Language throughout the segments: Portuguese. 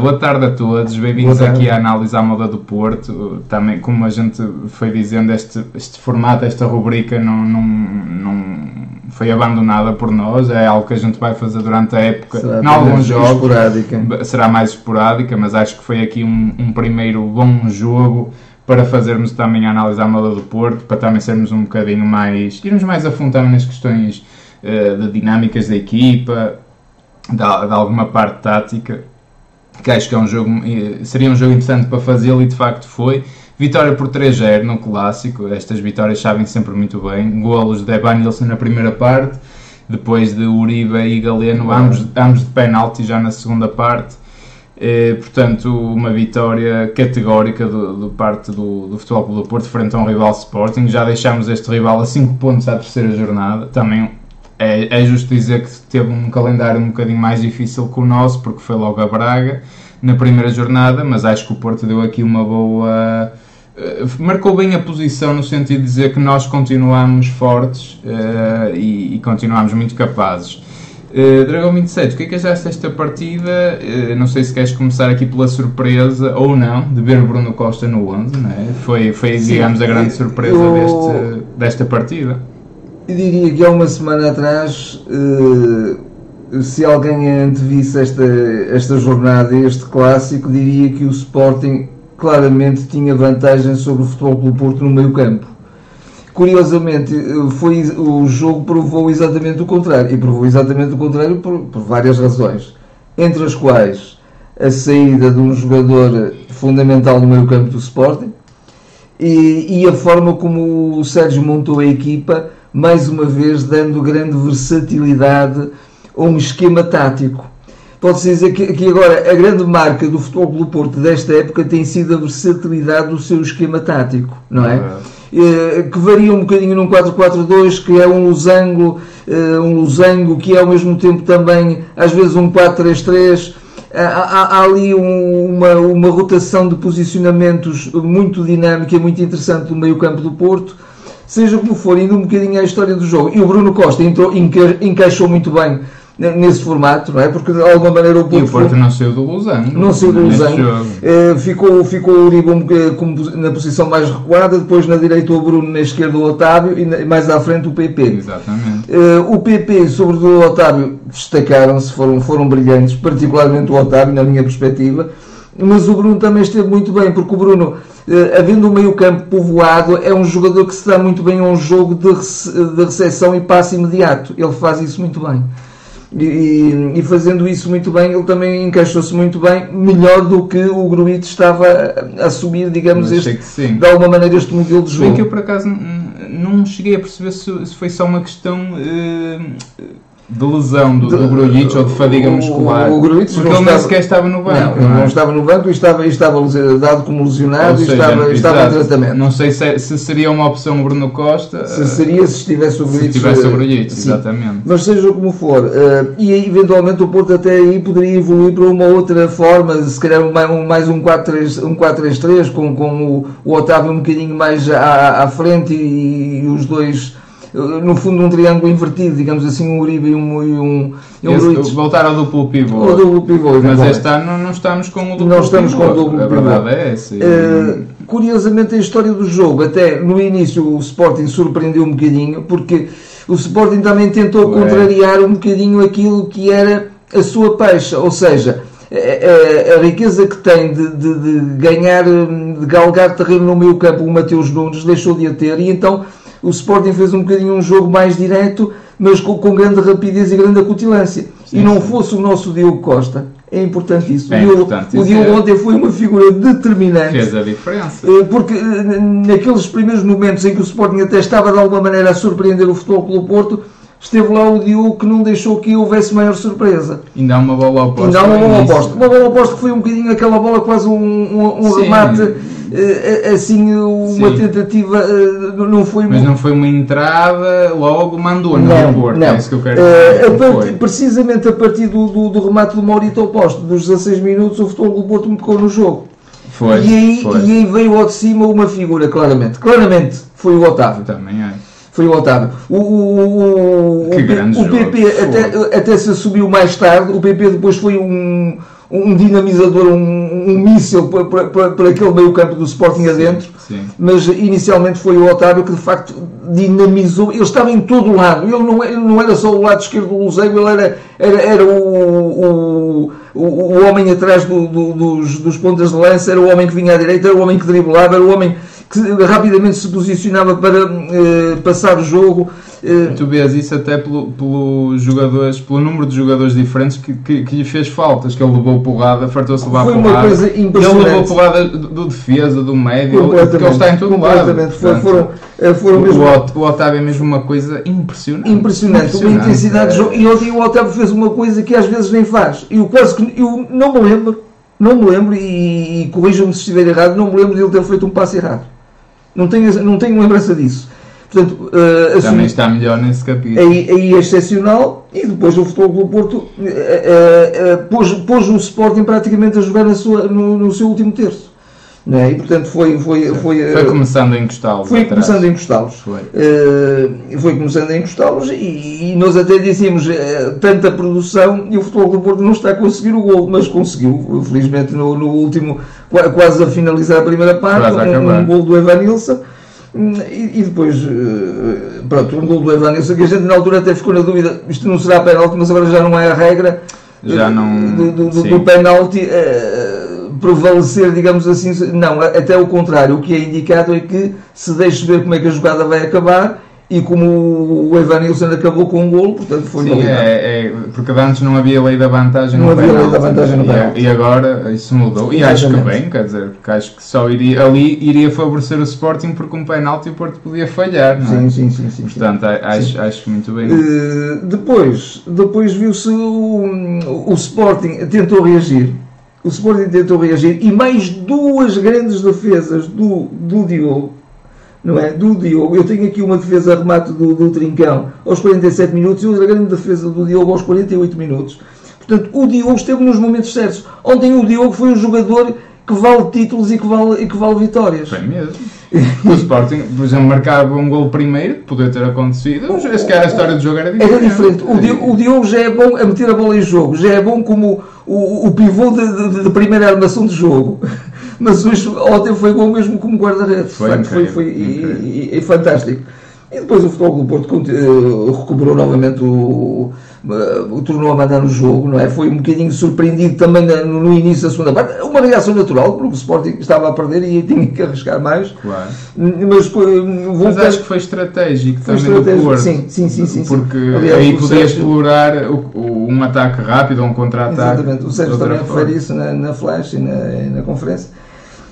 Boa tarde a todos, bem-vindos aqui à análise à moda do Porto. Também, como a gente foi dizendo, este, este formato, esta rubrica não, não, não foi abandonada por nós, é algo que a gente vai fazer durante a época, será em alguns jogos. Esporádica. Será mais esporádica, mas acho que foi aqui um, um primeiro bom jogo para fazermos também a análise à moda do Porto, para também sermos um bocadinho mais, irmos mais a fundo nas questões uh, de dinâmicas da equipa, de, de alguma parte tática que acho que é um jogo, seria um jogo interessante para fazê-lo e de facto foi. Vitória por 3-0 no clássico, estas vitórias sabem sempre muito bem. Golos de Evanilson na primeira parte, depois de Uribe e Galeno, ambos, ambos de penalti já na segunda parte. Eh, portanto, uma vitória categórica do, do parte do, do Futebol Clube do Porto frente a um rival Sporting. Já deixámos este rival a 5 pontos à terceira jornada. Também é, é justo dizer que teve um calendário um bocadinho mais difícil que o nosso, porque foi logo a Braga na primeira jornada, mas acho que o Porto deu aqui uma boa. Uh, marcou bem a posição no sentido de dizer que nós continuamos fortes uh, e, e, continuamos muito capazes. Uh, Dragão 27, o que é que achaste desta partida? não sei se queres começar aqui pela surpresa ou não de ver o Bruno Costa no 11, não é? Foi, foi digamos, a grande surpresa deste, desta partida. Eu diria que há uma semana atrás, uh, se alguém antevisse esta, esta jornada, este clássico, diria que o Sporting claramente tinha vantagem sobre o Futebol Clube Porto no meio campo. Curiosamente, foi, o jogo provou exatamente o contrário, e provou exatamente o contrário por, por várias razões, entre as quais a saída de um jogador fundamental no meio campo do Sporting, e, e, a forma como o Sérgio montou a equipa mais uma vez dando grande versatilidade a um esquema tático. Pode-se dizer que, que, agora a grande marca do Futebol Clube Porto desta época tem sido a versatilidade do seu esquema tático, não é? é. Que varia um bocadinho num 4-4-2, que é um losango, eh, um losango que é ao mesmo tempo também, às vezes, um 4-3-3. Há, há, há, ali um, uma, uma rotação de posicionamentos muito dinâmica e muito interessante no meio campo do Porto seja como for, indo um bocadinho à história do jogo. E o Bruno Costa entrou, enca, encaixou muito bem nesse formato, não é? Porque de alguma maneira o Porto. E o Porto não saiu do Losango. Não saiu do Losango. Uh, ficou, ficou o Uribe na posição mais recuada, depois na direita o Bruno, na esquerda o Otávio e mais à frente o PP. Exatamente. Uh, o PP, sobretudo o Otávio, destacaram-se, foram, foram brilhantes, particularmente o Otávio, na minha perspectiva. Mas o Bruno também esteve muito bem, porque o Bruno Uh, havendo um meio campo povoado, é um jogador que se dá muito bem a um jogo de, rece de recepção e passe imediato. Ele faz isso muito bem. E, e, fazendo isso muito bem, ele também encaixou-se muito bem, melhor do que o Gruito estava a assumir, digamos, este, de alguma maneira este modelo de jogo. Bem que eu por acaso não cheguei a perceber se, se foi só uma questão. Uh, de lesão do, do Grujic ou de fadiga muscular. O, o Grujic porque ele nem sequer estava no banco. Não, não, é? estava no banco e estava, estava dado como lesionado seja, e estava, estava em tratamento. Não sei se, é, se, seria uma opção Bruno Costa. Se seria se estivesse o Grujic. Se estivesse o Grujic, exatamente. Mas seja como for, uh, e eventualmente o Porto até aí poderia evoluir para uma outra forma, se calhar mais um 4-3-3 um 4 com, com o, o Otávio um bocadinho mais à, à frente e, e os dois no fundo um triângulo invertido, digamos assim, um Uribe e um, e um, e um Esse, Voltar ao duplo pivô. O duplo pivô, Mas este ano não estamos com o duplo Não estamos pivô. com o duplo a pivô. verdade é essa. Uh, curiosamente a história do jogo, até no início o Sporting surpreendeu um bocadinho, porque o Sporting também tentou Ué. contrariar um bocadinho aquilo que era a sua peixa, ou seja, a, a, a, riqueza que tem de, de, de, ganhar, de galgar terreno no meio campo o Mateus Nunes deixou de a ter e então o Sporting fez um bocadinho um jogo mais direto, mas com, com grande rapidez e grande acutilância. Sim, e não sim. fosse o nosso Diogo Costa, é importante isso. É importante o Diogo é... ontem foi uma figura determinante. Fez a diferença. Eh, porque eh, naqueles primeiros momentos em que o Sporting até estava de alguma maneira a surpreender o Futebol pelo Porto, esteve lá o Diogo que não deixou que houvesse maior surpresa. Ainda há uma bola oposta. Ainda há uma bola oposta. Uma bola oposta que foi um bocadinho aquela bola, quase um, um, um remate assim uma Sim. tentativa eh, não foi mas não foi uma entrada logo mandou não, não, não. é isso que eu quero dizer, uh, a part, precisamente a partir do, do, do remate do Maurito ao posto dos 16 minutos o futebol do Porto me tocou no jogo foi, e, aí, foi. e aí veio ao de cima uma figura claramente claramente foi o Otávio também é foi o Otávio. O, o, o, o, o PP até, até se assumiu mais tarde. O PP depois foi um, um dinamizador, um, um míssil para, aquele meio campo do Sporting adentro, Sim. mas inicialmente foi o Otávio que de facto dinamizou, ele estava em todo o lado, ele não, ele não era só o lado esquerdo do Luseiro, ele era, era, era o, o, o, o homem atrás do, do, dos, dos pontas de lança, era o homem que vinha à direita, era o homem que driblava, era o homem que rapidamente se posicionava para eh, passar o jogo. Eh, Tu vês isso até pelo, pelo jogadores, pelo número de jogadores diferentes que, que, que lhe fez faltas, que ele levou porrada, fartou-se levar Foi uma porrada. coisa Ele impressionante. levou porrada do, do defesa, do médio, porque ele está em todo lado. Foi- Portanto, foram, eh, foram o, mesmo o Otávio é mesmo uma coisa impressionante. impressionante, uma intensidade de É. jogo. E ontem o Otávio fez uma coisa que às vezes nem faz. Eu quase que eu não me lembro, não me lembro, e, e corrijam-me se estiver errado, não me lembro de ele ter feito um passe errado. Não tenho, não tenho lembrança disso. Portanto, eh, Também está melhor nesse capítulo. aí, aí é excepcional e depois o Futebol Clube do Porto eh, eh, pôs, pôs o Sporting praticamente a jogar na sua, no, no seu último terço. É? E portanto foi, foi, foi, eh, Foi começando a encostá-lo. foi atrás. começando a encostá-los. Foi. Eh, foi começando a encostá-los e, e nós até dizíamos eh, tanta produção e o Futebol do Porto não está a conseguir o gol, mas conseguiu, felizmente no, no último, qua- quase a finalizar a primeira parte, um, um gol do Evanilson. Hum, E, e depois, eh, pronto, um gol do Evanilson que a gente na altura até ficou na dúvida, isto não será penalti, mas agora já não é a regra Já eh, não- do, do, do, do penalti eh, prevalecer, digamos assim, não, até o contrário, o que é indicado é que se deixe ver como é que a jogada vai acabar e como o Evanilson acabou com um golo, portanto foi Sim, é, é- porque antes não havia lei da vantagem Não no havia lei da vantagem no E- penalti. E, agora isso mudou. E acho que bem, quer dizer, porque acho que só iria, ali iria favorecer o Sporting porque um penalti o Porto podia falhar, não é? Sim, sim, sim, sim, sim. Portanto, a- acho, acho muito bem. Eh, depois, depois viu-se o, o Sporting tentou reagir. O Sporting tentou reagir e mais duas grandes defesas do, do Diogo. Não é? Do Diogo. Eu tenho aqui uma defesa a remate do, do Trincão aos 47 minutos e outra grande defesa do Diogo aos 48 minutos. Portanto, o Diogo esteve nos momentos certos. Ontem o Diogo foi um jogador que vale títulos e que vale, e que vale vitórias. Bem mesmo. O Sporting, por exemplo, marcava um gol primeiro, podia ter acontecido. Se calhar a história do jogo era diferente. Era diferente. O Diogo, o Diogo já é bom a meter a bola em jogo, já é bom como o, o pivô de, de- de primeira armação de jogo. Mas hoje, ontem foi bom mesmo como guarda-redes. Foi Foi, incrível, foi e- e- e fantástico. E depois o Futebol do Porto eh, recuperou novamente o, eh, o tornou a mandar no jogo, não é? Foi um bocadinho surpreendido também no, início da segunda parte. Uma reação natural, porque o Sporting estava a perder e tinha que arriscar mais. Claro. Mas, eh, voltando- Mas acho que foi estratégico Foi também estratégico, do Porto. sim, sim, sim, sim, sim. Porque Aliás, aí podia Sérgio- explorar o- o- um ataque rápido ou um contra-ataque. Exatamente, o Sérgio também refere isso na, na flash e na, e na conferência.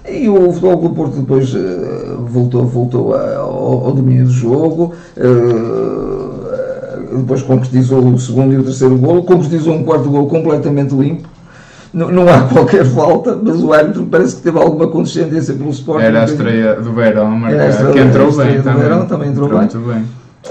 E o Futebol Clube do Porto depois eh, voltou, voltou a- ao, ao domínio do jogo, eh, depois concretizou o segundo e o terceiro golo, concretizou um quarto golo completamente limpo. Não, não há qualquer falta, mas o árbitro parece que teve alguma condescendência pelo Sporting. Era a estreia do Verão, marcar, que entrou bem do também. Verão, também entrou bem. muito bem.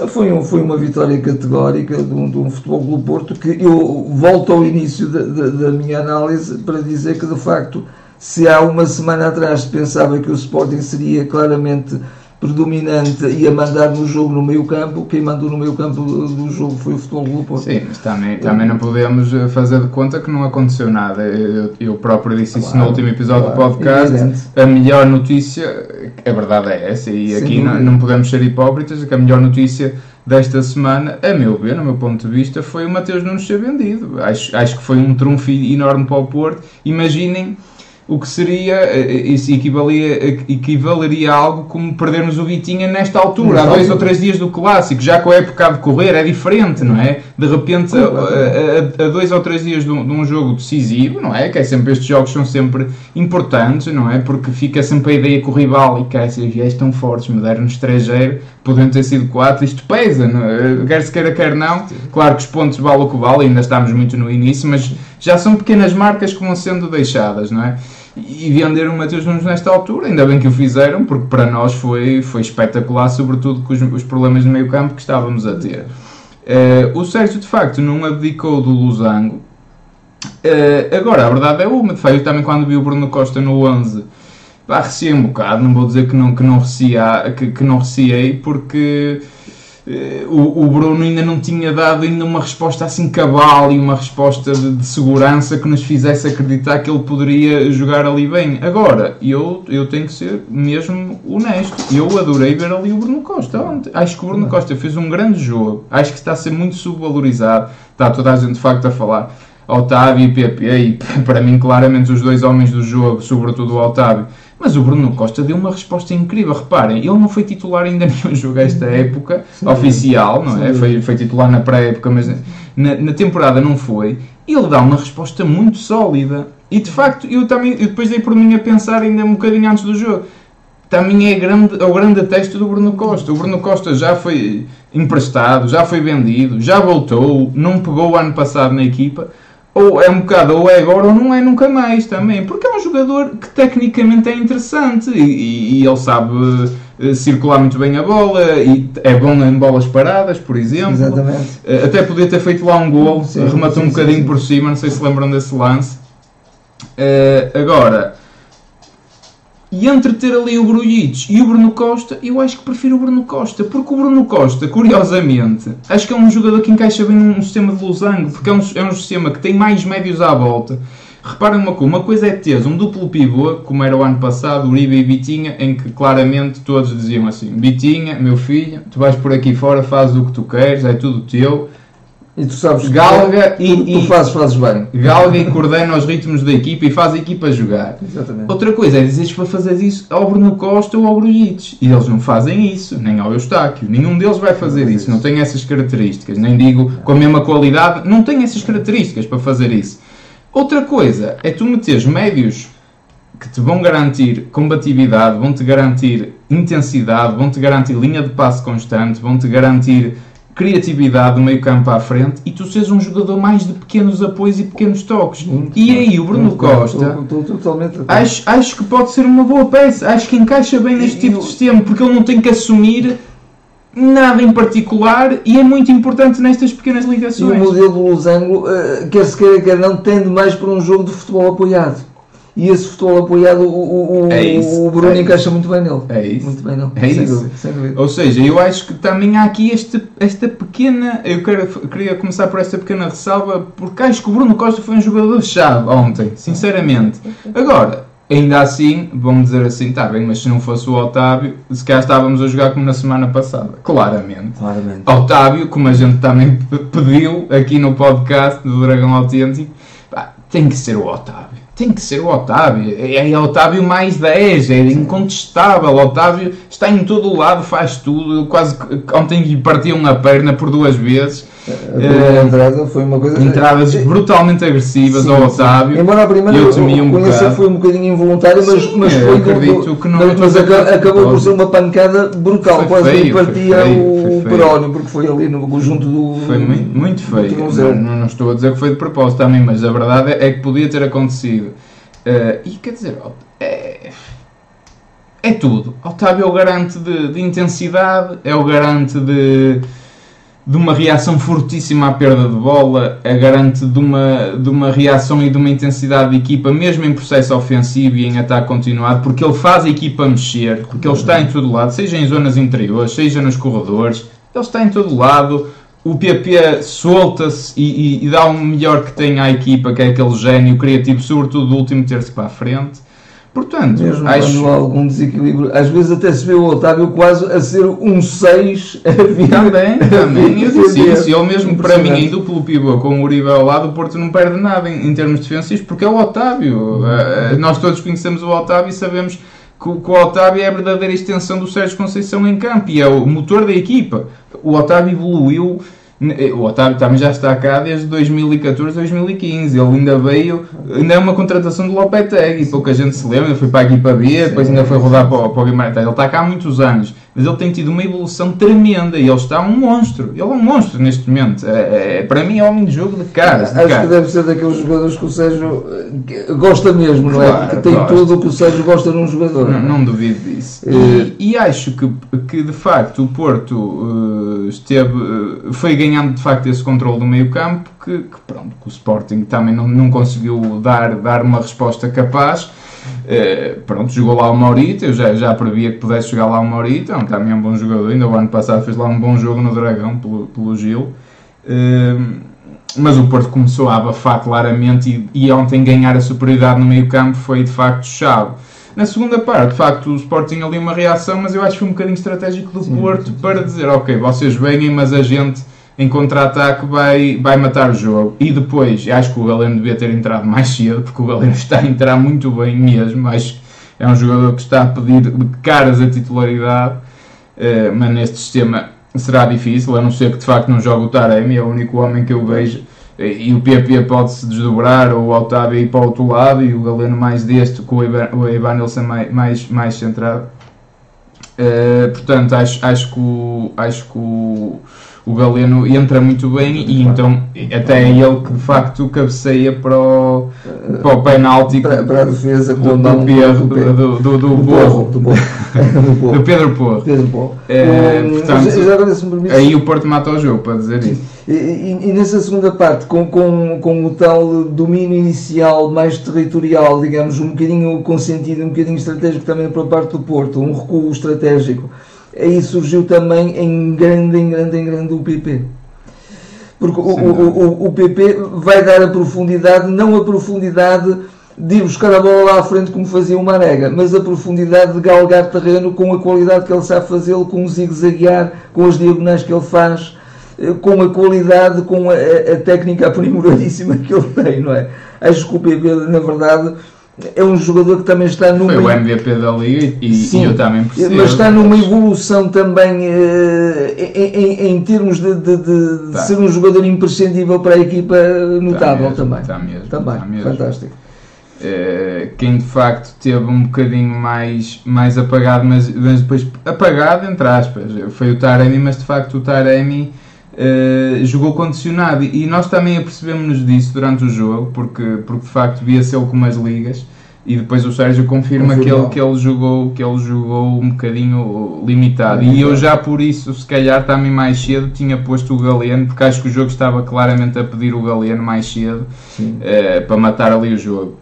Foi, um- foi uma vitória categórica de um, de um Futebol Clube Porto que eu volto ao início da, da- da minha análise para dizer que de facto se há uma semana atrás pensava que o Sporting seria claramente predominante e a mandar no jogo no meio campo, quem mandou no meio campo do, jogo foi o Futebol Clube Porto. Sim, mas também, também não podemos eh, fazer de conta que não aconteceu nada. Eu, eu próprio disse isso no Claro, último episódio claro, do podcast. A melhor notícia, a verdade é essa, e Sem aqui não, não podemos ser hipócritas, que a melhor notícia desta semana, a meu ver, no meu ponto de vista, foi o Mateus Nunes ser vendido. Acho, acho que foi um trunfo enorme para o Porto. Imaginem o que seria, eh, isso equivalia, equivaleria a algo como perdermos o Vitinha nesta altura, há dois ou três dias do clássico, já com a época a decorrer é diferente, não é? De repente, a, a- a- dois ou três dias de um, de um jogo decisivo, não é? Que é sempre estes jogos são sempre importantes, não é? Porque fica sempre a ideia que o rival, e cá se viés tão fortes, me deram no estrangeiro, podiam ter sido quatro, isto pesa, não é? quer se queira, quer não. Claro que os pontos valem o que vale, ainda estamos muito no início, mas já são pequenas marcas que vão sendo deixadas, não é? E vender o Mateus Nunes nesta altura, ainda bem que o fizeram, porque para nós foi, foi espetacular, sobretudo com os, os problemas no meio campo que estávamos a ter. Eh, o Sérgio, de facto, não abdicou do Losango. Eh, agora, a verdade é uma, de facto, eu também quando vi o Bruno Costa no 11, pá, receei um bocado, não vou dizer que não, que não, receia, que, que não receei, porque o, o, Bruno ainda não tinha dado ainda uma resposta assim cabal e uma resposta de, de, segurança que nos fizesse acreditar que ele poderia jogar ali bem. Agora, eu, eu tenho que ser mesmo honesto. Eu adorei ver ali o Bruno Costa ontem. Acho que o Bruno Costa fez um grande jogo. Acho que está a ser muito subvalorizado. Está toda a gente de facto a falar. Otávio e PP, e para mim claramente os dois homens do jogo, sobretudo o Otávio, mas o Bruno Costa deu uma resposta incrível. Reparem, ele não foi titular ainda nenhum jogo esta época, sim, oficial, não é? Foi, foi titular na pré-época, mas na, na, temporada não foi. Ele dá uma resposta muito sólida. E de facto, eu também eu depois dei por mim a pensar ainda um bocadinho antes do jogo. Também é, grande, é o grande texto do Bruno Costa. O Bruno Costa já foi emprestado, já foi vendido, já voltou, não pegou o ano passado na equipa ou é um bocado, ou é agora ou não é nunca mais também, porque é um jogador que tecnicamente é interessante e, e ele sabe uh, circular muito bem a bola e é bom em bolas paradas, por exemplo. Exatamente. Uh, até podia ter feito lá um gol, sim, rematou sim, um bocadinho sim, por cima, não sei se lembram desse lance. Uh, agora, e entre ter ali o Grujic e o Bruno Costa, eu acho que prefiro o Bruno Costa, porque o Bruno Costa, curiosamente, acho que é um jogador que encaixa bem num sistema de losango, porque é um, é um sistema que tem mais médios à volta. Reparem uma coisa, uma coisa é ter um duplo pivô, como era o ano passado, Uribe e Bitinha, em que claramente todos diziam assim, Bitinha, meu filho, tu vais por aqui fora, fazes o que tu queres, é tudo teu, e tu sabes galga que tu, e, tu fazes, fazes bem. Galga e coordena os ritmos da equipa e faz a equipa jogar. Exatamente. Outra coisa é dizeres para fazer isso ao Bruno Costa ou ao Brujites. E eles não fazem isso, nem ao Eustáquio. Nenhum deles vai fazer não isso. Não tem essas características. Nem digo com a mesma qualidade, não tem essas características para fazer isso. Outra coisa é tu meteres médios que te vão garantir combatividade, vão-te garantir intensidade, vão-te garantir linha de passe constante, vão-te garantir criatividade do meio campo à frente e tu seres um jogador mais de pequenos apoios e pequenos toques. Muito e aí o Bruno Costa estou, totalmente acho, acho que pode ser uma boa peça, acho que encaixa bem neste e, tipo eu... de sistema, porque ele não tem que assumir nada em particular e é muito importante nestas pequenas ligações. E o modelo do Losango, uh, quer se queira, quer não, tende mais para um jogo de futebol apoiado e esse futebol apoiado, o, o, é isso, o Bruno é encaixa muito bem nele. É isso. Muito bem nele. É sem isso. Dúvida, sem dúvida. Ou seja, eu acho que também há aqui este, esta pequena. Eu quero, queria começar por esta pequena ressalva, porque acho que o Bruno Costa foi um jogador-chave ontem, sinceramente. Agora, ainda assim, vamos dizer assim, está bem, mas se não fosse o Otávio, se calhar estávamos a jogar como na semana passada. Claramente. Claramente. Otávio, como a gente também pediu aqui no podcast do Dragão Autêntico, pá, tem que ser o Otávio tem que ser o Otávio. É, é Otávio mais 10, é incontestável. Otávio está em todo o lado, faz tudo. Quase ontem lhe partiam a perna por duas vezes. A uh, entrada foi uma coisa. Entradas brutalmente agressivas sim, ao Otávio. Embora a primeira eu temia um bocado. foi um bocadinho involuntário, mas, sim, mas foi. acredito do, que não. Mas acabou, acabou por ser uma pancada brutal, foi quase feio, partia o perónio, porque foi ali no conjunto do. Foi muito, muito feio. Não, não, estou a dizer que foi de propósito também, mas a verdade é que podia ter acontecido. Uh, e quer dizer, é, é tudo. Otávio é o garante de, de intensidade, é o garante de de uma reação fortíssima à perda de bola, é garante de uma, de uma reação e de uma intensidade de equipa, mesmo em processo ofensivo e em ataque continuado, porque ele faz a equipa mexer, porque ele está em todo lado, seja em zonas interiores, seja nos corredores, ele está em todo lado. O PP solta-se e, e, e, dá o melhor que tem à equipa, que é aquele gênio criativo, sobretudo do último terço para a frente. Portanto, Mesmo acho... quando há algum desequilíbrio, às vezes até se vê o Otávio quase a ser um 6 Também, também, eu disse isso. Ele mesmo, para mim, em duplo pivô com o Uribe ao lado, o Porto não perde nada em, em termos defensivos, porque é o Otávio. Uh, nós todos conhecemos o Otávio e sabemos que, o Otávio é a verdadeira extensão do Sérgio Conceição em campo e é o motor da equipa. O Otávio evoluiu o Otávio também já está cá desde 2014, 2015. Ele ainda veio, ainda é uma contratação do Lopetegui, pouca gente se lembra. Ele foi para a equipa B, depois ainda foi rodar para, para o Guimarães. Ele está cá há muitos anos, mas ele tem tido uma evolução tremenda e ele está um monstro. Ele é um monstro neste momento. É, é para mim é homem de jogo de caras. De Acho cara. que deve ser daqueles jogadores que o Sérgio eh, gosta mesmo, não é? Porque tem gosto. tudo o que o Sérgio gosta num jogador. Não, não duvido disso. E, eh, e, acho que, que de facto o Porto uh, esteve, uh, foi ganhando de facto esse controle do meio campo que, que pronto, que o Sporting também não, não conseguiu dar, dar uma resposta capaz. Uh, pronto, jogou lá o Maurito, eu já, já previa que pudesse jogar lá o Maurito, é um, também é um bom jogador, ainda o ano passado fez lá um bom jogo no Dragão pelo, pelo Gil. Uh, mas o Porto começou a abafar claramente e, e ontem ganhar a superioridade no meio campo foi de facto chave. Na segunda parte, de facto, o Sporting ali uma reação, mas eu acho que foi um bocadinho estratégico do sim, Porto para dizer, ok, vocês venham, mas a gente em contra-ataque vai, vai matar o jogo. E depois, acho que o Galeno devia ter entrado mais cedo, porque o Galeno está a entrar muito bem mesmo. Acho que é um jogador que está a pedir caras a titularidade, uh, mas neste sistema será difícil, a não ser que de facto não jogue o Taremi, é o único homem que eu vejo. E o PP pode-se desdobrar, ou o Otávio ir para o outro lado, e o Galeno mais deste, com o Evanilson mais, mais, mais centrado. Uh, portanto, acho, acho que o, acho que o, o Galeno entra muito bem e então até é ele que de facto cabeceia para o, para o penalti para, para a defesa do, do, Pedro, do, do, do, Porro, do, Pedro Porro. Pedro Porro. É, portanto, aí o Porto mata o jogo para dizer isso. E, e, e, nessa segunda parte, com, com, com o tal domínio inicial mais territorial, digamos, um bocadinho consentido, um bocadinho estratégico também para a parte do Porto, um recuo estratégico aí surgiu também em grande, em grande, em grande o PP. Porque o, o, o, PP vai dar a profundidade, não a profundidade de ir buscar a bola lá à frente como fazia o Marega, mas a profundidade de galgar terreno com a qualidade que ele sabe fazê-lo, com o zigue-zaguear, com as diagonais que ele faz, eh, com a qualidade, com a, a técnica aprimoradíssima que ele tem, não é? Acho que o PP, na verdade, é um jogador que também está numa. Foi o MVP da Liga e, Sim, e eu também percebo. Mas está numa evolução também uh, em, em, termos de, de, de, tá. ser um jogador imprescindível para a equipa notável está mesmo, também. Está mesmo. Também, está mesmo. fantástico. Uh, quem de facto teve um bocadinho mais, mais apagado, mas, mas depois apagado entre aspas, foi o Taremi, mas de facto o Taremi Uh, jogou condicionado e nós também apercebemos-nos disso durante o jogo porque, porque de facto via-se ele com umas ligas e depois o Sérgio confirma que ele, que, ele jogou, que ele jogou um bocadinho limitado. E eu já por isso se calhar também mais cedo tinha posto o Galeno porque acho que o jogo estava claramente a pedir o Galeno mais cedo uh, para matar ali o jogo.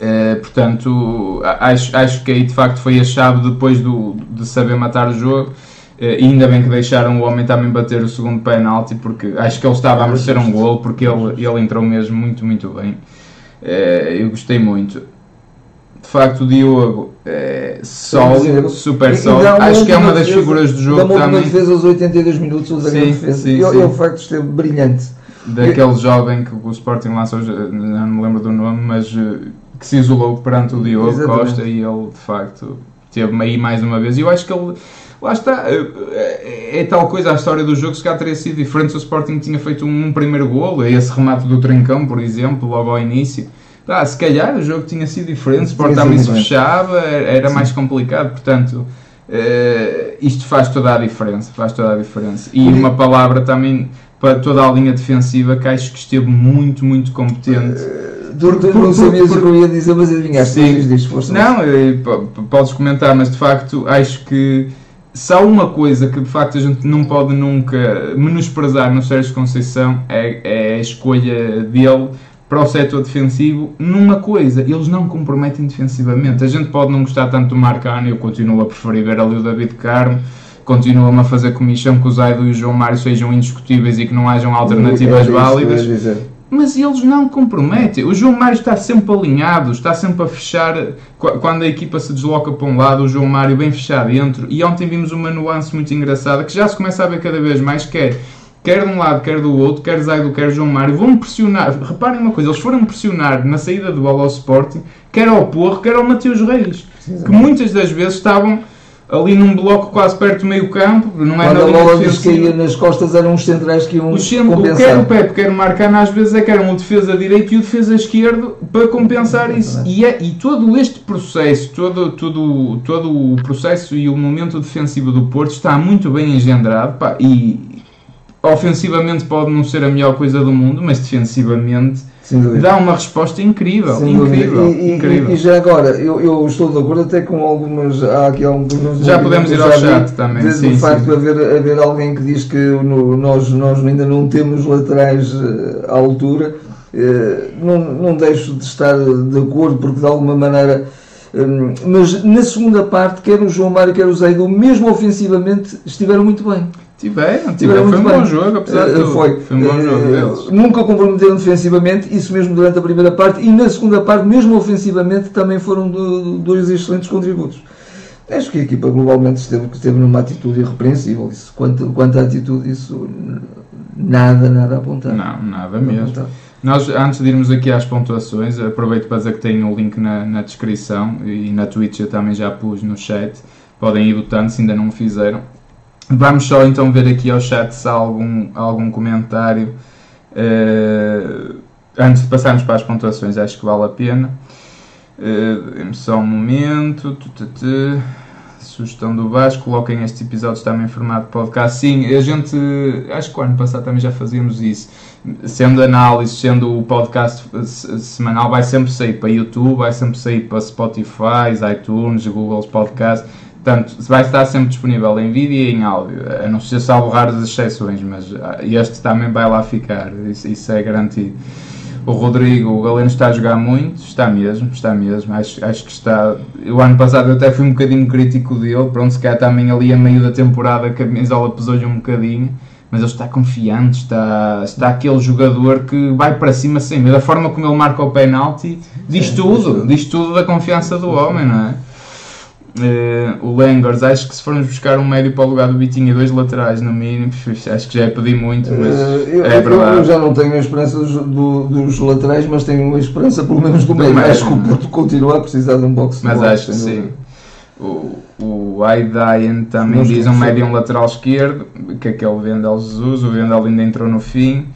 Uh, portanto acho, acho que aí de facto foi a chave depois do, de saber matar o jogo. Uh, ainda bem que deixaram o homem também bater o segundo penalti, porque acho que ele estava a merecer um gol, porque ele, ele entrou mesmo muito, muito bem. Uh, eu gostei muito. De facto, o Diogo é sólido, super sólido. Acho que é uma das defesa, figuras do jogo também. Uma defesa aos 82 minutos, o sim, defesa. Sim, ele, sim. ele, de facto, esteve brilhante. Daquele jovem que o Sporting lançou, não me lembro do nome, mas que se isolou perante o Diogo Exatamente. Costa e ele, de facto, teve aí mais uma vez. E eu acho que ele Lá está, é, é, tal coisa a história do jogo, se calhar teria sido diferente se o Sporting tinha feito um primeiro golo, esse remate do Trincão, por exemplo, logo ao início. Ah, se calhar o jogo tinha sido diferente, o Sporting também se fechava, era Sim. mais complicado, portanto, uh, isto faz toda a diferença, faz toda a diferença. E uma palavra também para toda a linha defensiva que acho que esteve muito, muito competente. Uh, por, não sabias o que eu ia dizer, mas adivinhaste, não, não, podes comentar, mas de facto acho que se há uma coisa que de facto a gente não pode nunca menosprezar no Sérgio Conceição é, é a escolha dele para o setor defensivo numa coisa, eles não comprometem defensivamente. A gente pode não gostar tanto do Marcano, eu continuo a preferir ver ali o David Carmo, continuo-me a fazer comissão que o Zaido e o João Mário sejam indiscutíveis e que não hajam alternativas é válidas mas eles não comprometem. O João Mário está sempre alinhado, está sempre a fechar. Quando a equipa se desloca para um lado, o João Mário bem fechado dentro. E ontem vimos uma nuance muito engraçada que já se começa a ver cada vez mais, que é quer de um lado, quer do outro, quer Zaido, quer João Mário, vão pressionar. Reparem uma coisa, eles foram pressionar na saída do bola ao Sporting, quer ao Porro, quer ao Mateus Reis, que muitas das vezes estavam ali num bloco quase perto do meio campo, não é Quando a bola lhes caía nas costas eram os centrais que iam o centro, compensar. Quer o Pepe, quer o Marcano, às vezes é que eram o defesa direito e o defesa esquerdo para compensar isso. E, é, e todo este processo, todo, todo, todo o processo e o momento defensivo do Porto está muito bem engendrado pá, e ofensivamente pode não ser a melhor coisa do mundo, mas defensivamente dá uma resposta incrível. Sem incrível, E, e- incrível. e já agora, eu, eu estou de acordo até com algumas. Há aqui. Já podemos ir ao chat também, de- sim, Do facto sim. de haver, haver alguém que diz que no- nós, nós ainda não temos laterais eh, à altura, eh, não, não deixo de estar de acordo, porque de alguma maneira. hum, mas na segunda parte, quer o João Mário, quer o Zaido, mesmo ofensivamente, estiveram muito bem. Tiveram, Tiveram tiveram. Foi um muito bom bem. jogo, apesar de Eh, tudo. Foi. Foi um bom jogo Eh, deles. Nunca comprometeram defensivamente, isso mesmo durante a primeira parte, e na segunda parte, mesmo ofensivamente, também foram do- dois excelentes contributos. Acho que a equipa globalmente esteve, esteve numa atitude irrepreensível. Isso, quanto, quanto à atitude, isso nada, nada a apontar. Não, nada mesmo. apontar. Nós, antes de irmos aqui às pontuações, aproveito para dizer que tem o link na, na descrição e na Twitch eu também já pus no chat. Podem ir votando se ainda não o fizeram. Vamos só então ver aqui ao chat se há algum, algum comentário. eh, antes de passarmos para as pontuações, acho que vale a pena. Dê-me só um momento. Tu, tu, tu. Sugestão do Vasco, coloquem estes episódios também em formato podcast. Sim, a gente, acho que o ano passado também já fazíamos isso. Sendo análise, sendo o podcast se- semanal, vai sempre sair para YouTube, vai sempre sair para Spotify, iTunes, Google Podcast. Portanto, vai estar sempre disponível em vídeo e em áudio, a não ser salvo raras exceções, mas ah, este também vai lá ficar, isso, isso é garantido. O Rodrigo, o Galeno está a jogar muito, está mesmo, está mesmo. Acho, acho que está. O ano passado eu até fui um bocadinho crítico dele, pronto, se calhar também ali a meio da temporada a camisola pesou-lhe um bocadinho, mas ele está confiante, está, está aquele jogador que vai para cima sempre. Da forma como ele marca o penalti, diz tudo, diz tudo da confiança do homem, não é? Eh, o Langers, acho que se formos buscar um médio para o lugar do Vitinho e dois laterais no mínimo, acho que já é pedir muito, mas Eh, eu, é verdade. eu já não tenho a esperança dos, do- dos laterais, mas tenho a esperança pelo menos do meio. Acho que o Porto continua a precisar de um boxe Mas acho que sim. O, o Aidayan também diz um médio e um lateral esquerdo, que é aquele Vendel Jesus, o Vendel ainda entrou no fim.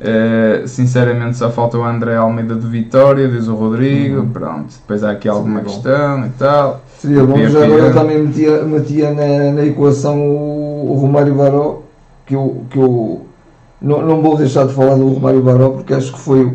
Uh, sinceramente só falta o André Almeida de Vitória, diz o Rodrigo, Uhum. pronto, depois há aqui alguma bom. questão e tal. Seria bom, Podia já agora eu também metia, metia na, na equação o, o Romário Baró, que eu, que eu não, não vou deixar de falar do Romário Baró, porque acho que foi,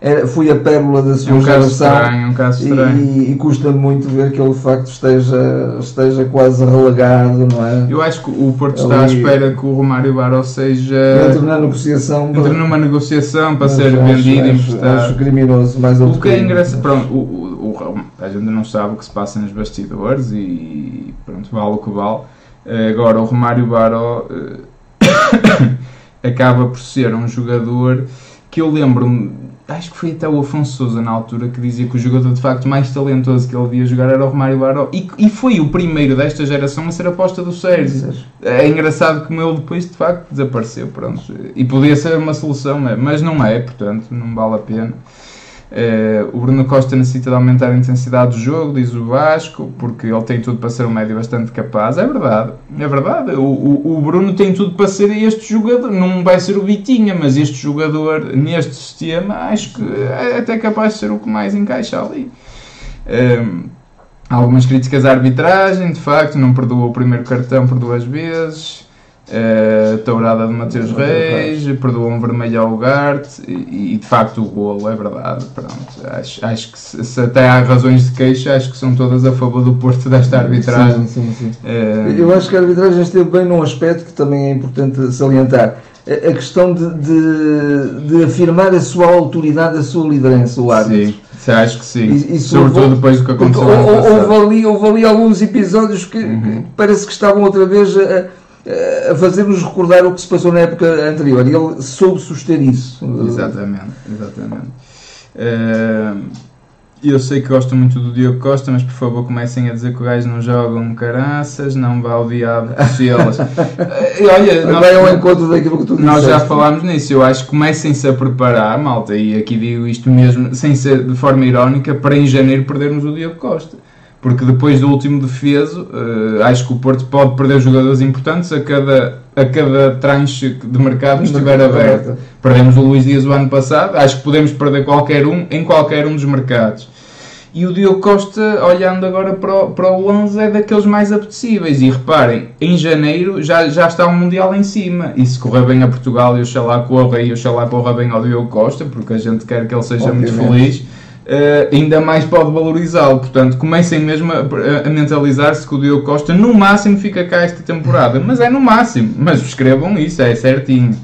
era, foi a pérola da É sua um caso geração. estranho, é um caso E, estranho. e, e custa muito ver que ele de facto esteja, esteja quase relegado, não é? Eu acho que o Porto está à espera que o Romário Baró seja. Entre na negociação entre numa negociação para ser acho- vendido, acho, emprestado. acho criminoso, mais O que é engraçado, pronto, o, o, o- a gente não sabe o que se passa nos bastidores e pronto, vale o que vale. Eh, Agora, o Romário Baró eh, acaba por ser um jogador que eu lembro-me, acho que foi até o Afonso Souza na altura que dizia que o jogador de facto mais talentoso que ele via jogar era o Romário Baró e, e foi o primeiro desta geração a ser aposta do Sérgio. É engraçado como ele depois de facto desapareceu, pronto. E podia ser uma solução, mas não é, portanto, não vale a pena. Eh, o Bruno Costa necessita de aumentar a intensidade do jogo, diz o Vasco, porque ele tem tudo para ser um médio bastante capaz. É verdade, é verdade. O, o, o Bruno tem tudo para ser este jogador. Não vai ser o Vitinha, mas este jogador, neste sistema, acho que é até capaz de ser o que mais encaixa ali. Eh, algumas críticas à arbitragem, de facto, não perdoou o primeiro cartão por duas vezes. Uh, tourada de Mateus Reis, perdoou um vermelho ao Ugarte e, e, de facto o golo é verdade. Pronto, acho, acho que se, se até há razões de queixa, acho que são todas a favor do Porto desta arbitragem. Sim, sim, sim. Uh, Eu acho que a arbitragem esteve bem num aspecto que também é importante salientar. A a questão de, de, de afirmar a sua autoridade, a sua liderança, o árbitro. Sim, acho que sim. Isso Sobretudo houve- depois do que aconteceu houve, ali, houve ali alguns episódios que, Uhum. que parece que estavam outra vez a, a fazer-nos recordar o que se passou na época anterior. E ele soube suster isso. Exatamente, exatamente. Uh, eu sei que gostam muito do Diogo Costa, mas por favor comecem a dizer que o gajo não joga um caraças, não vá ao diabo cozê-las. Eh, olha, nós- Vai ao encontro daquilo que tu Nós já disseste. falámos nisso, eu acho que comecem-se a preparar, malta, e aqui digo isto mesmo, sem ser de forma irónica, para em janeiro perdermos o Diogo Costa. Porque depois do último defeso, eh, acho que o Porto pode perder jogadores importantes a cada, a cada tranche de mercado que estiver aberto. Perdemos o Luís Dias o ano passado, acho que podemos perder qualquer um em qualquer um dos mercados. E o Diogo Costa, olhando agora para o, para o 11, é daqueles mais apetecíveis. E reparem, em janeiro já, já está o Mundial em cima. E se correr bem a Portugal e oxalá corra e oxalá corra bem ao Diogo Costa, porque a gente quer que ele seja Obviamente. muito feliz, eh, ainda mais pode valorizá-lo. Portanto, comecem mesmo a, a mentalizar-se que o Diogo Costa no máximo fica cá esta temporada. Mas é no máximo. Mas escrevam isso, é certinho.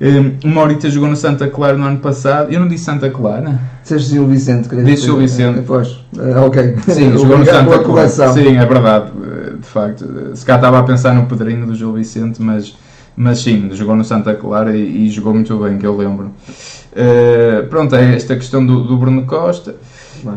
Eh, o Maurita jogou no Santa Clara no ano passado. Eu não disse Santa Clara? Disseste Gil Vicente, queria Disse. Gil Vicente. Eh, Pois, Eh, ok. Sim, jogou no Santa Clara. Sim, é verdade. Eh, De facto, Eh, se cá estava a pensar no Pedrinho do Gil Vicente, mas, mas sim, jogou no Santa Clara e, e jogou muito bem, que eu lembro. Eh, pronto, é esta questão do, do Bruno Costa.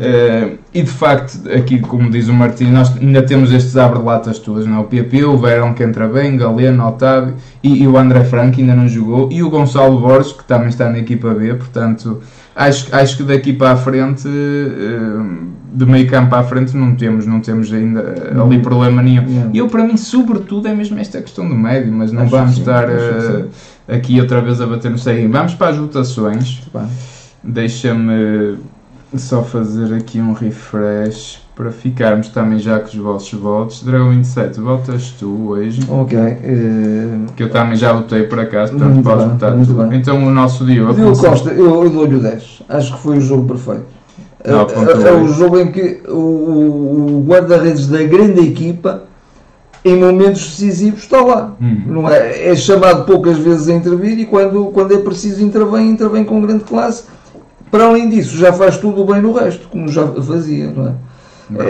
Eh, e de facto, aqui, como diz o Martim, nós ainda temos estes abre-latas todos, não é? o PP, o Verão que entra bem, Galeno, Otávio e, e o André Franco ainda não jogou, e o Gonçalo Borges que também está na equipa B, portanto, acho, acho que daqui para a frente, eh, de meio campo à frente, não temos, não temos ainda eh, ali Não. problema nenhum. Não. Eu, para mim, sobretudo, é mesmo esta questão do médio, mas não Acho vamos sim, estar eh, aqui outra vez a bater no ceguinho. Vamos para as votações. Deixa-me só fazer aqui um refresh para ficarmos também já com os vossos votos. Dragão 27, votas tu hoje? Ok. eh, Que eu também já votei por acaso, portanto Muito podes bem, votar muito tu. bem. Então o nosso Diogo. Diogo Costa, eu, eu dou-lhe o 10. Acho que foi o jogo perfeito. É, é- o jogo em que o, o guarda-redes da grande equipa, em momentos decisivos, está lá. Hum. Não é, é chamado poucas vezes a intervir e quando, quando é preciso intervém, intervém com grande classe. Para além disso, já faz tudo bem no resto, como já fazia, não é? É,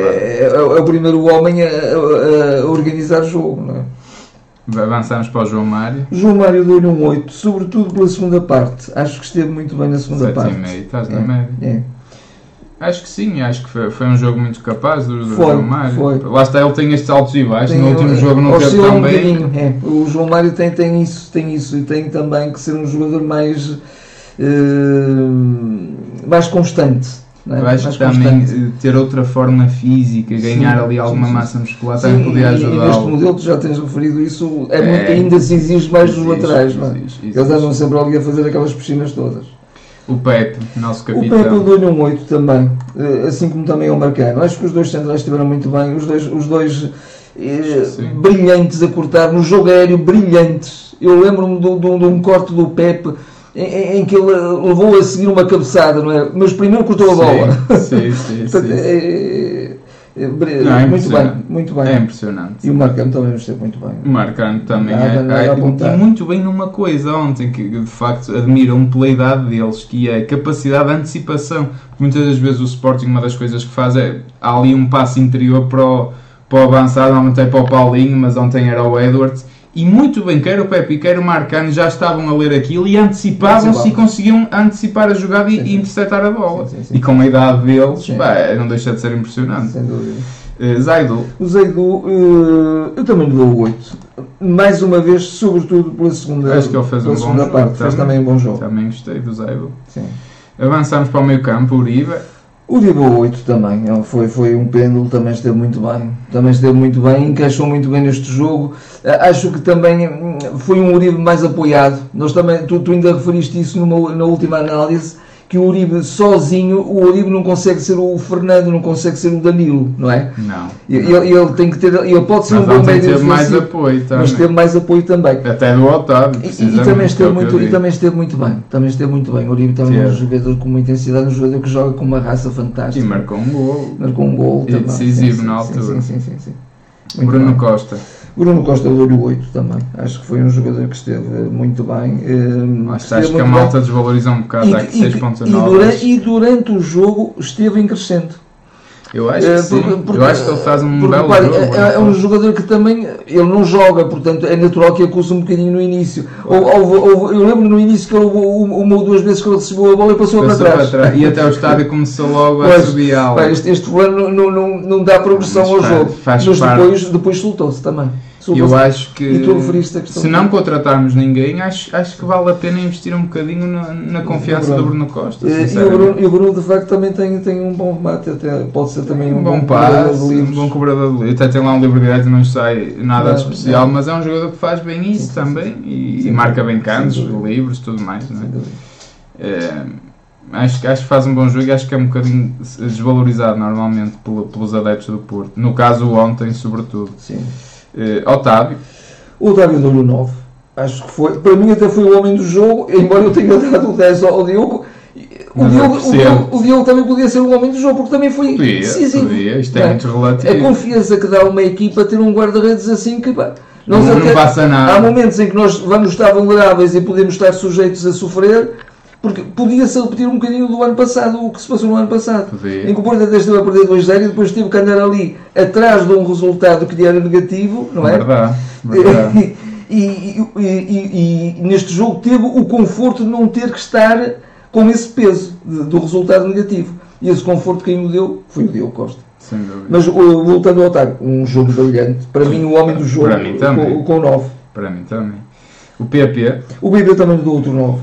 é- é o primeiro homem a, a- a organizar jogo, não é? Avançamos para o João Mário. João Mário deu-lhe um 8, sobretudo pela segunda parte. Acho que esteve muito bem na segunda parte. 7,5, estás na É, média. é. Acho que sim, acho que foi, foi um jogo muito capaz do, do Foi, João Mário. foi. Lá está, ele tem estes altos e baixos. Tem- no último jogo não teve tão um bem. é. O João Mário tem, tem isso, tem isso e tem também que ser um jogador mais mais constante. não é? Eu acho mais que também constante. eh, ter outra forma física, ganhar Sim, ali alguma sim. massa muscular Sim, também podia e- E neste modelo, tu já tens referido isso, é É. muito, ainda se exige mais dos Exige, laterais. não é? exige, exige. Eles andam sempre ali a fazer aquelas piscinas todas. O Pepe, nosso O Pepe capitão. deu-lhe um 8 também, eh, assim como também o Marcano. Acho que os dois centrais estiveram muito bem, os dois, os dois eh, brilhantes a cortar, no jogo aéreo brilhantes. Eu lembro-me de, de de um corte do Pepe em, em- que ele levou a seguir uma cabeçada, não é? Mas primeiro cortou a bola. Sim, sim, sim. Portanto, sim. é- é- é- Não, é muito bem, muito bem. É impressionante. E o Marcano também esteve muito bem. O Marcano também Nada, nada é- a e muito bem numa coisa ontem, que de facto admiram pela idade deles, que é a capacidade de antecipação. Muitas das vezes o Sporting, uma das coisas que faz é, há ali um passo interior para o, para o avançado, é para o Paulinho, mas ontem era o Edwards, e muito bem, quer o Pepe, quer o Marcano já estavam a ler aquilo e antecipavam-se e conseguiam antecipar a jogada e, Sim, e interceptar a bola. Sim, sim. E com a idade deles, pá, não deixa de ser impressionante. Sem dúvida. Eh, Zaidu, O Zaidu, eh, eu também lhe dou o 8. Mais uma vez, sobretudo pela segunda, Acho que ele fez um bom segunda jogo parte. Fez também. um bom jogo. também gostei do Zaidu. Sim. Avançamos para o meio campo, Uribe. O Dibo 8 também, ele foi, foi um pêndulo, também esteve muito bem. Também esteve muito bem, encaixou muito bem neste jogo. Ah, Acho que também hum, foi um Uribe mais apoiado. Nós também, tu, tu ainda referiste isso numa, na última análise, que o Uribe sozinho, o Uribe não consegue ser o Fernando, não consegue ser o Danilo, não é? Não. Ele, ele tem que ter, ele pode ser Mas um bom médio teve mais apoio também. mas teve mais apoio também. Até do Otávio, E, e também é esteve muito, e também esteve muito bem. Também esteve muito bem. O Uribe também é um jogador com uma intensidade, um jogador que joga com uma raça E fantástica. marcou um gol. Marcou um gol E também. decisivo Sim, na sim, altura. Sim, sim, sim. sim. Muito Bruno bem. Costa. Bruno Costa deu-lhe 8 também. Acho que foi um jogador que esteve muito bem. eh, Mas esteve acho que a malta desvaloriza um bocado, bem. E, aqui e- e, durante, 6.9. e durante o jogo esteve em crescente. Eu acho que Eh, sim. porque- porque- Eu acho que ele faz um porque, belo repare, jogo. é, é um jogador que também ele não joga, portanto é natural que acusa um bocadinho no início. Ou, ou- ou- eu lembro no início que ele, uma ou duas vezes que ele recebeu a bola e passou, Passou para trás. E até o estádio começou logo a Pois, subir a Pá, este, este fulano não, não, não, dá progressão ao jogo. faz mas parte. depois, depois soltou-se também. Eu Soltou-se. acho que E se não contratarmos ninguém, acho, acho que vale a pena investir um bocadinho na, na confiança do Bruno Costa. Eh, E o. Bruno, e o Bruno, de facto, também tem, tem um bom remate, até, pode ser também um, um bom cobrador passe, um bom cobrador de livros. Até tem lá um livro direto, não sai nada de Não, especial, não. mas é um jogador que faz bem isso Sim, sim, também e, Sim, e marca bem cantos, livros, tudo mais. Não é? Eh, Acho, que- acho que faz um bom jogo e acho que é um bocadinho desvalorizado normalmente pelo- pelos adeptos do Porto. No caso, ontem, sobretudo. Sim. Eh, Otávio, O Otávio deu-lhe o 9. Acho que foi. Para mim, até foi o homem do jogo, embora eu tenha dado o 10 ao Diogo. O Diogo, o. Diogo, o Diogo também podia ser o homem do jogo, porque também foi podia, decisivo. podia, isto é Não é? muito A relativo. confiança que dá uma equipa ter um guarda-redes assim que pá, Não, nós não até- passa Há nada. momentos em que nós vamos estar vulneráveis e podemos estar sujeitos a sofrer, porque podia-se repetir um bocadinho do ano passado, o que se passou no ano passado. Podia. Em que o Porto até esteve a perder 2-0 e depois teve que andar ali atrás de um resultado que lhe era negativo, não é? Verdade, verdade. E, e- e- e- neste jogo teve o conforto de não ter que estar com esse peso de- do resultado negativo. E esse conforto quem o deu foi o Diogo Costa. Mas o- voltando ao Otávio, um jogo brilhante. Para mim, o homem do jogo Para mim também. com, com 9. Para mim também. O PP, O Bíblia também dou outro 9.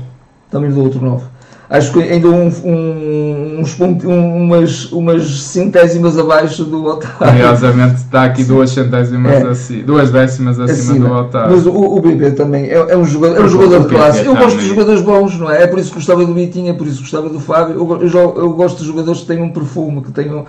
Também dou outro 9. Acho que ainda um, um- uns um- umas, umas centésimas abaixo do Otávio. curiosamente, está aqui duas centésimas É. acima, duas décimas acima, Acima. do Otávio. Mas o, o Bíblia também é, é um jogador, é um jogador de do classe. Eu gosto de jogadores bons, não é? É por isso que gostava do Vitinha, é por isso que gostava do Fábio. Eu, eu eu gosto de jogadores que tenham um perfume, que tenham. eh,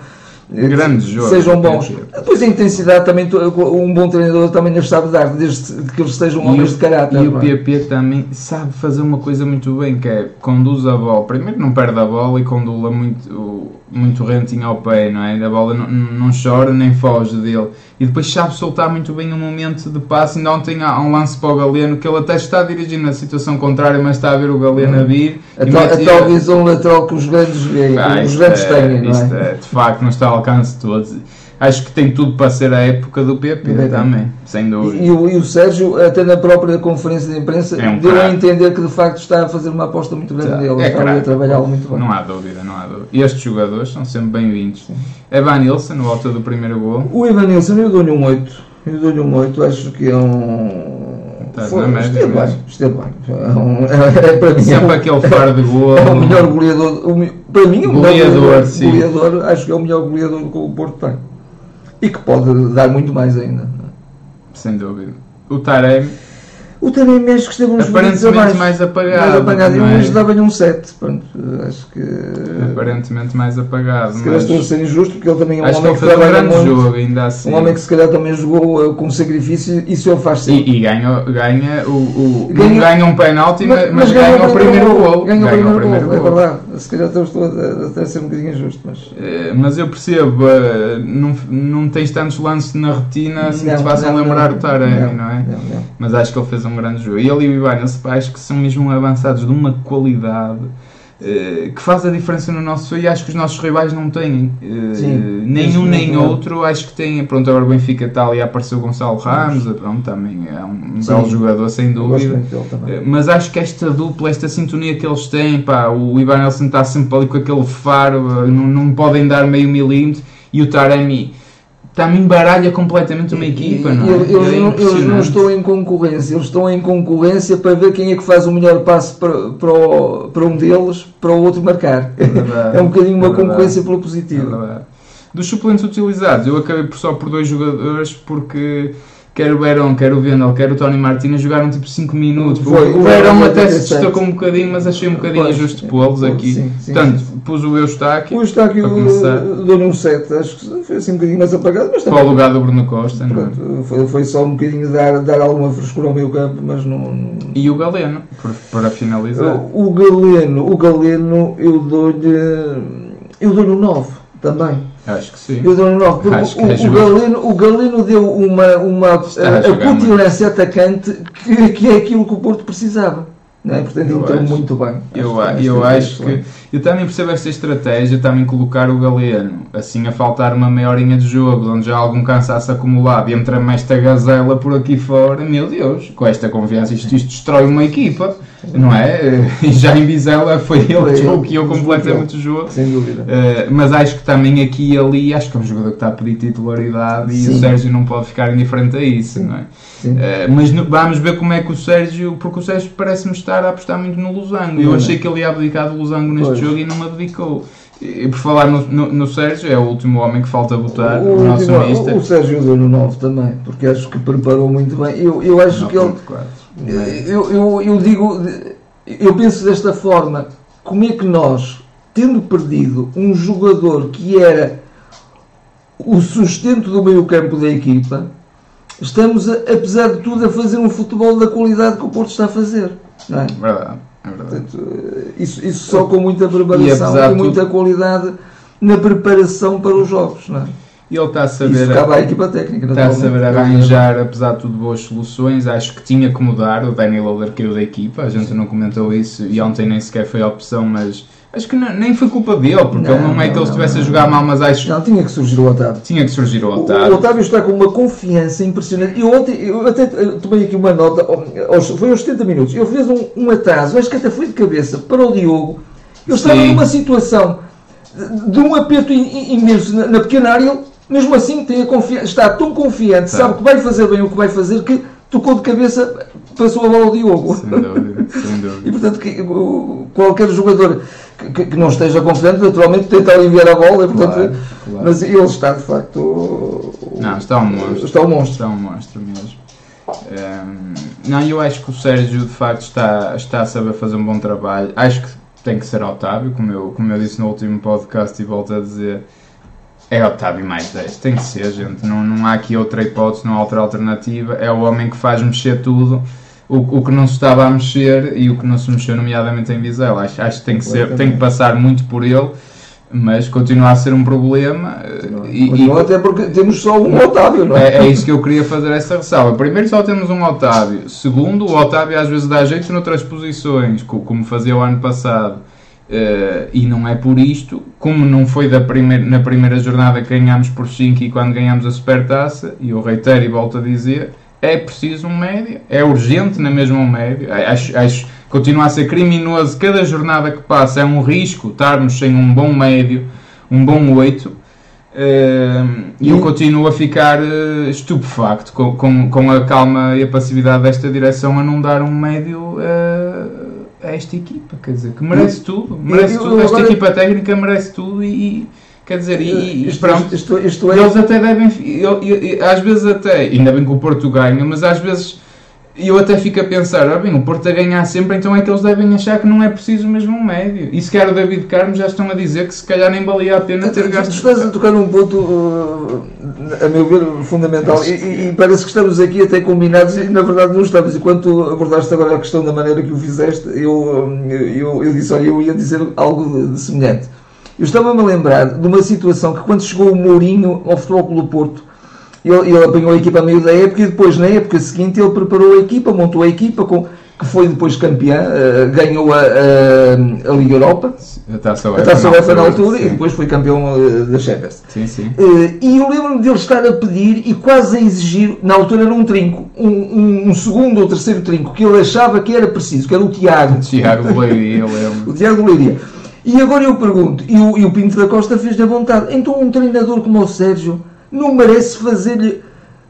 Grande que jogo, Sejam bons. PP. Depois a intensidade também, um bom treinador também lhes sabe dar, desde que eles sejam homens de caráter. E o não é? PP também sabe fazer uma coisa muito bem, que é conduz a bola. Primeiro não perde a bola e conduz-la muito, muito rentinho ao pé, não é? A bola não, não chora nem foge dele. E depois sabe soltar muito bem um momento de passe. Ainda ontem há um lance para o Galeno que ele até está dirigindo na situação contrária, mas está a ver o Galeno a vir. A, tal, mete- a tal visão lateral que os grandes veem, Ah, os grandes é- têm, não isto é? é, de facto, não está ao alcance de todos. Acho que tem tudo para ser a época do PP É. também, sem dúvida. E, o, e o Sérgio, até na própria conferência de imprensa, É um deu a craque. entender que de facto está a fazer uma aposta muito grande Tá. nele, É está a trabalhá-lo muito bem. Não há dúvida, não há dúvida. E estes jogadores são sempre bem-vindos. Evan Nilsson, no alto do primeiro gol. O Ivanilson, eu dou-lhe um 8. Eu dou-lhe um 8, acho que é um. Estás Foi- média esteve bem, esteve bem. É, um- é para mim. Sempre é, aquele faro de gol. é o melhor goleador. o para mim, é o melhor Goleador, goleador, goleador. Acho que é o melhor goleador que o Porto tem. E que pode dar muito mais ainda. Sem dúvida. O Taremi, O Taremi acho que esteve uns aparentemente abaixo. mais apagado. mais apagado. Eu não é? hoje dava-lhe um 7. Pronto, acho que. Aparentemente mais apagado. Se calhar Mas estou a ser injusto, porque ele também é um acho que homem ele que, fez um trabalha grande muito. jogo, ainda assim. Um homem que se calhar também jogou uh, com sacrifício e isso ele faz sempre. E, e ganha, ganha o, o Ganha- não ganha um penalti, mas, mas ganha o primeiro gol. Ganha o primeiro, primeiro gol, é verdade. Se calhar estou a, até a ser um bocadinho injusto, mas. Eh, Mas eu percebo, eh, não, não tens tantos lances na retina assim que te façam não, lembrar não, o Taremi, não, é? Não, não. Mas acho que ele fez um grande jogo. E ele e o Ibanez, acho que são mesmo avançados de uma qualidade eh, que faz a diferença no nosso e acho que os nossos rivais não têm. Eh, Sim, nenhum isso nem é. outro, acho que têm. Pronto, agora o Benfica está ali a aparecer o Gonçalo Ramos, pronto, também é um Sim. belo jogador, sem dúvida. Eh, Mas acho que esta dupla, esta sintonia que eles têm, pá, o Nelson está sempre ali com aquele faro, eh, não, não podem dar meio milímetro, e o Taremi também baralha completamente uma equipa, não é? Eles, eles É não, eles não impressionante. estão em concorrência, eles estão em concorrência para ver quem é que faz o melhor passe para, para, o- para um deles, para o outro marcar. verdade, É um bocadinho uma é concorrência pelo É positivo. Dos suplentes utilizados, eu acabei por só por dois jogadores porque quer o Verón, quer o Vendel, quer o Tony Martínez jogaram tipo 5 minutos. Foi, o o Verón até se 87. destacou um bocadinho, mas achei um bocadinho Pois, injusto pô-los aqui. sim, sim, Portanto, sim. pus o Eustáquio O Eustáquio dou-lhe um 7, acho que foi assim um bocadinho mais apagado, mas para o também. lugar do Bruno Costa, não é? Pronto, foi, foi só um bocadinho dar, dar alguma frescura ao meio campo, mas não. não- E o Galeno, para finalizar. O Galeno, o Galeno, eu dou-lhe. Eu dou-lhe um 9 também. Acho que sim. Eu dou-lhe um 9, porque Acho que o, é o. Galeno, o Galeno deu uma, uma Está a a, jogar muito. cutilância atacante que, que é aquilo que o Porto precisava. Não é? Portanto, Eu acho. muito bem. Eu, que- eu acho que. excelente. Eu também percebo esta estratégia, também colocar o Galeno, assim a faltar uma meia horinha de jogo, onde já há algum cansaço acumulado, e entra-me esta gazela por aqui fora, meu Deus, com esta confiança, isto, isto destrói uma equipa, não é? E já em Vizela foi ele que desbloqueou que completamente o jogo. Sem dúvida. Uh, mas acho que também aqui e ali, acho que é um jogador que está a pedir titularidade e Sim. o Sérgio não pode ficar indiferente a isso, não é? Sim. Uh, mas no- vamos ver como é que o Sérgio, porque o Sérgio parece-me estar a apostar muito no Losango. Eu achei que ele ia abdicar do Losango neste Pois. Jogo e não abdicou. E por falar no, no- no Sérgio, é o último homem que falta votar, o, O, nosso último- mister. o, Sérgio deu no 9 também, porque acho que preparou muito bem. Eu, eu acho que ele. 9.4. Eu, eu, eu digo, eu penso desta forma. como é que nós, tendo perdido um jogador que era o sustento do meio campo da equipa, estamos, a, apesar de tudo, a fazer um futebol da qualidade que o Porto está a fazer. Não é? Verdade, é. Portanto, isso, isso só com muita preparação E muita qualidade na preparação para os jogos. Não é? E ele está a Isso saber. cabe à equipa técnica. Está a saber arranjar, apesar de tudo, boas soluções. Acho que tinha que mudar. O Daniel Loader caiu da equipa, a gente não comentou isso e ontem nem sequer foi a opção, mas acho que não- nem foi culpa dele, porque Não, ele não é que ele estivesse a jogar mal, mas acho que Não, tinha que surgir o Otávio. tinha que surgir o O, o Otávio. Otávio está com uma confiança impressionante. Eu ontem, eu até eh, tomei aqui uma nota, aos- foi aos 70 minutos. Ele fez um, um atraso, acho que até foi de cabeça, para o Diogo. Eu estava Sim. numa situação de, de um aperto imenso na, na pequena área. Ele, mesmo assim, tem a confiança, está tão confiante, Tá. sabe que vai fazer bem o que vai fazer, que tocou de cabeça, passou a bola ao Diogo. Sem dúvida, sem E dúvida. portanto, que, qualquer jogador que, que- não esteja confiante, naturalmente tenta aliviar a bola. e, portanto, Claro, claro. Mas ele está de facto. Não, está um monstro. Está um monstro. Está um monstro mesmo. Ehm, não, eu acho que o Sérgio de facto está, está a saber fazer um bom trabalho. Acho que tem que ser Otávio, como eu, como eu disse no último podcast e volto a dizer. É Otávio mais 10, tem que ser, gente. Não, não há aqui outra hipótese, não há outra alternativa. É o homem que faz mexer tudo. O, o que não se estava a mexer e o que não se mexeu, nomeadamente em Vizela. Acho, acho que tem que, ser, tem que passar muito por ele, mas continua a ser um problema. E, e- Continua até porque temos só um Otávio, não é? é, é isso que eu queria fazer essa ressalva. Primeiro, só temos um Otávio. Segundo, o Otávio às vezes dá jeito noutras posições, co- como fazia o ano passado. Eh, e não é por isto, como não foi da primeira, na primeira jornada que ganhámos por 5 e quando ganhámos a Supertaça, e eu reitero e volto a dizer, é preciso um médio, é urgente na mesma um médio. Acho, acho continua a ser criminoso, cada jornada que passa é um risco estarmos sem um bom médio, um bom 8. e eu continuo a ficar eh, estupefacto com, com, com a calma e a passividade desta direção a não dar um médio eh, a esta equipa, quer dizer, que merece tudo, merece tudo, esta equipa técnica merece tudo e, quer dizer, e, isto, pronto. isto, isto é. Eles até devem, eu- eu- eu- às vezes até, ainda bem que o Porto ganha, mas às vezes eu até fico a pensar, ah, bem, o Porto a ganhar sempre, então é que eles devem achar que não é preciso mesmo um médio. E se calhar o David Carmo já estão a dizer que se calhar nem valia a pena ter Tu gasto. estás a tocar num ponto, uh, a meu ver, fundamental e, e- parece que estamos aqui até combinados e na verdade não estamos. E quando tu abordaste agora a questão da maneira que o fizeste, eu, eu, eu disse, olha, eu ia dizer algo de, de semelhante. Eu estava-me a lembrar de uma situação que quando chegou o Mourinho ao Futebol Clube do Porto, ele, ele apanhou a equipa a meio da época e depois, na época seguinte, ele preparou a equipa, montou a equipa, com, que foi depois campeã, eh, ganhou a, a, a Liga Europa, A taça UEFA na altura sim. e depois foi campeão eh, da Champions. Sim, sim. Eh, e eu lembro-me dele estar a pedir e quase a exigir, na altura era um trinco, um, um- um segundo ou terceiro trinco, que ele achava que era preciso, que era o Tiago. Tiago Leiria, eu lembro. O Tiago Leiria. E agora eu pergunto, e o, e o Pinto da Costa fez-lhe a vontade, então um treinador como o Sérgio não merece fazer-lhe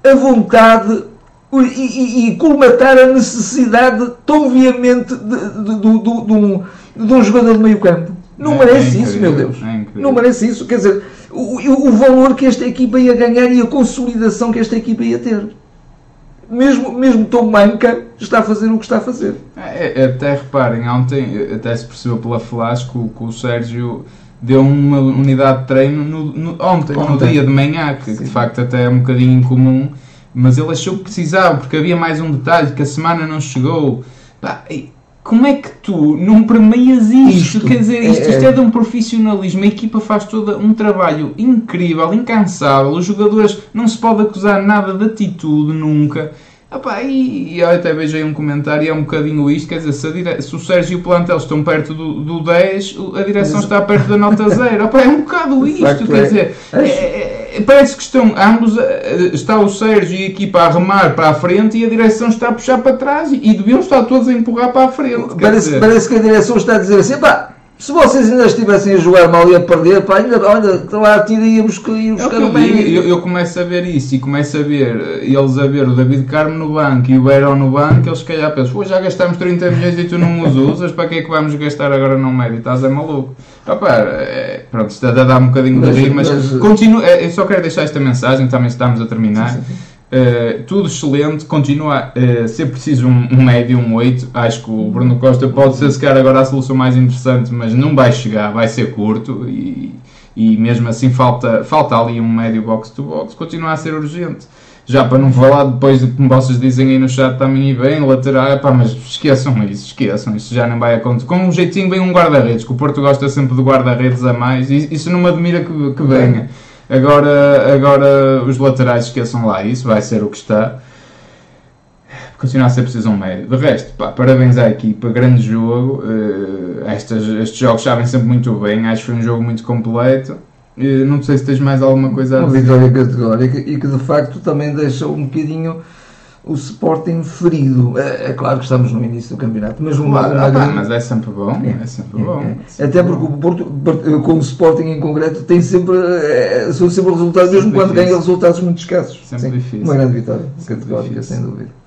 a vontade e, e- e colmatar a necessidade tão veemente de, de- de- de- um, um jogador de meio campo? Não É- merece é isso, meu Deus. é não merece isso. Quer dizer, o- o valor que esta equipa ia ganhar e a consolidação que esta equipa ia ter. Mesmo, mesmo tão manca, está a fazer o que está a fazer. É, é, até reparem, ontem até se percebeu pela flash que o, que o Sérgio deu uma unidade de treino no, no- ontem, no Ontem. dia de manhã, que Sim. de facto até é um bocadinho incomum, mas ele achou que precisava, porque havia mais um detalhe, que a semana não chegou. Pá, e como é que tu não premias isto? Isto, Quer dizer, isto, é- isto é de um profissionalismo, a equipa faz todo um trabalho incrível, incansável, os jogadores não se pode acusar nada de atitude nunca. Epá, e, e eu até vejo aí um comentário é um bocadinho isto, quer dizer, se, dire- se o Sérgio e o plantel estão perto do, do 10, o- a direção está perto da nota 0. Epá, é um bocado isto, quer é. dizer, é- é- parece que estão ambos, eh, está o Sérgio e a equipa a remar para a frente e a direção está a puxar para trás e, e deviam estar todos a empurrar para a frente. Parece, parece que a direção está a dizer assim, pá, se vocês ainda estivessem a jogar mal e a perder, pá, ainda, olha, lá ir É o buscar eu o digo, eu, eu começo a ver isso e começo a ver eh, eles a ver o David Carmo no banco e o Beirão no banco, eles se calhar pensam, "Pô, já gastámos 30 milhões e tu não os usas, para que é que vamos gastar agora no médio? Estás é maluco. Opa, é, pronto, isto a dar um bocadinho de rir, mas, mas- continuo, é, eu só quero deixar esta mensagem, também estamos a terminar. Uh, tudo excelente, continua a uh, ser preciso um, um médio, um 8. Acho que o Bruno Costa pode ser, se calhar, agora a solução mais interessante, mas não vai chegar, vai ser curto e, e mesmo assim falta, falta ali um médio box-to-box. Continua a ser urgente. Já para não falar depois de como vocês dizem aí no chat também e bem, lateral, pá, mas esqueçam isso, esqueçam, isso já não vai acontecer. Com um jeitinho vem um guarda-redes, que o Porto gosta sempre de guarda-redes a mais, e isso não me admira que, que venha. Agora, agora os laterais esqueçam lá isso, vai ser o que está. Continua a ser preciso um médio. De resto, pá, parabéns à equipa, grande jogo. Uh, estas, estes jogos sabem sempre muito bem, acho que foi um jogo muito completo. Não sei se tens mais alguma coisa a dizer. Uma vitória categórica e que de facto também deixa um bocadinho o Sporting ferido. É, é, claro que estamos no início do campeonato, mas uma, uma ah, grande... mas é sempre bom, é, é sempre bom. É, é. Até porque o Porto, com o Sporting em concreto, tem sempre, é, são sempre resultados, mesmo quando ganha resultados muito escassos. Sempre Sim, difícil. Uma grande vitória, categórica, sem dúvida.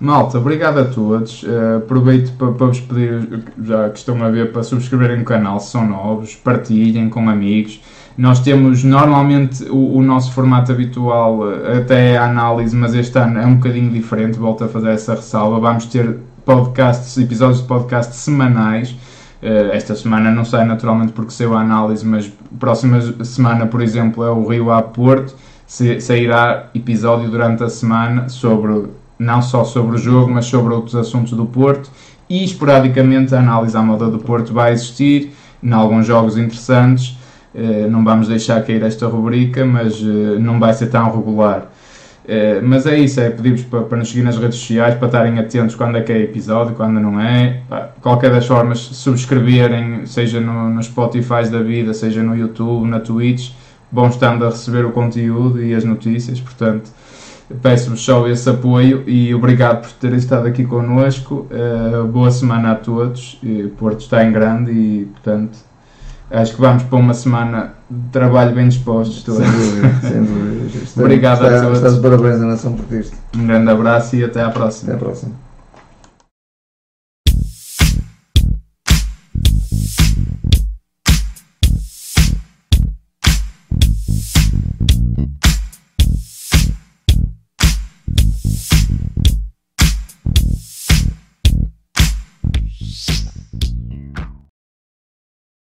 Malta, obrigado a todos. Uh, aproveito para, para vos pedir, já que estão a ver, para subscreverem o canal se são novos, partilhem com amigos. Nós temos normalmente o, o, nosso formato habitual, eh, até é a análise, mas este ano é um bocadinho diferente. Volto a fazer essa ressalva. Vamos ter podcasts, episódios de podcast semanais. Uh, esta semana não sai naturalmente porque saiu a análise, mas próxima semana, por exemplo, é o Rio a Porto. Sairá episódio durante a semana sobre não só sobre o jogo, mas sobre outros assuntos do Porto. E esporadicamente a análise à moda do Porto vai existir em alguns jogos interessantes. Eh, não vamos deixar cair esta rubrica, mas eh, não vai ser tão regular. Eh, mas é isso, é pedir-vos para, para, nos seguir nas redes sociais, para estarem atentos quando é que é episódio, quando não é. qualquer das formas, subscreverem, seja no, no Spotify da vida, seja no YouTube, na Twitch, vão estando a receber o conteúdo e as notícias, portanto peço-vos só esse apoio e obrigado por terem estado aqui connosco. Boa semana a todos. Porto está em grande e, portanto, Acho que vamos para uma semana de trabalho bem dispostos todos. Sem dúvida, sem dúvida. Obrigado está, a todos. Estás de parabéns à nação portista. Um grande abraço e até à próxima. Até à próxima.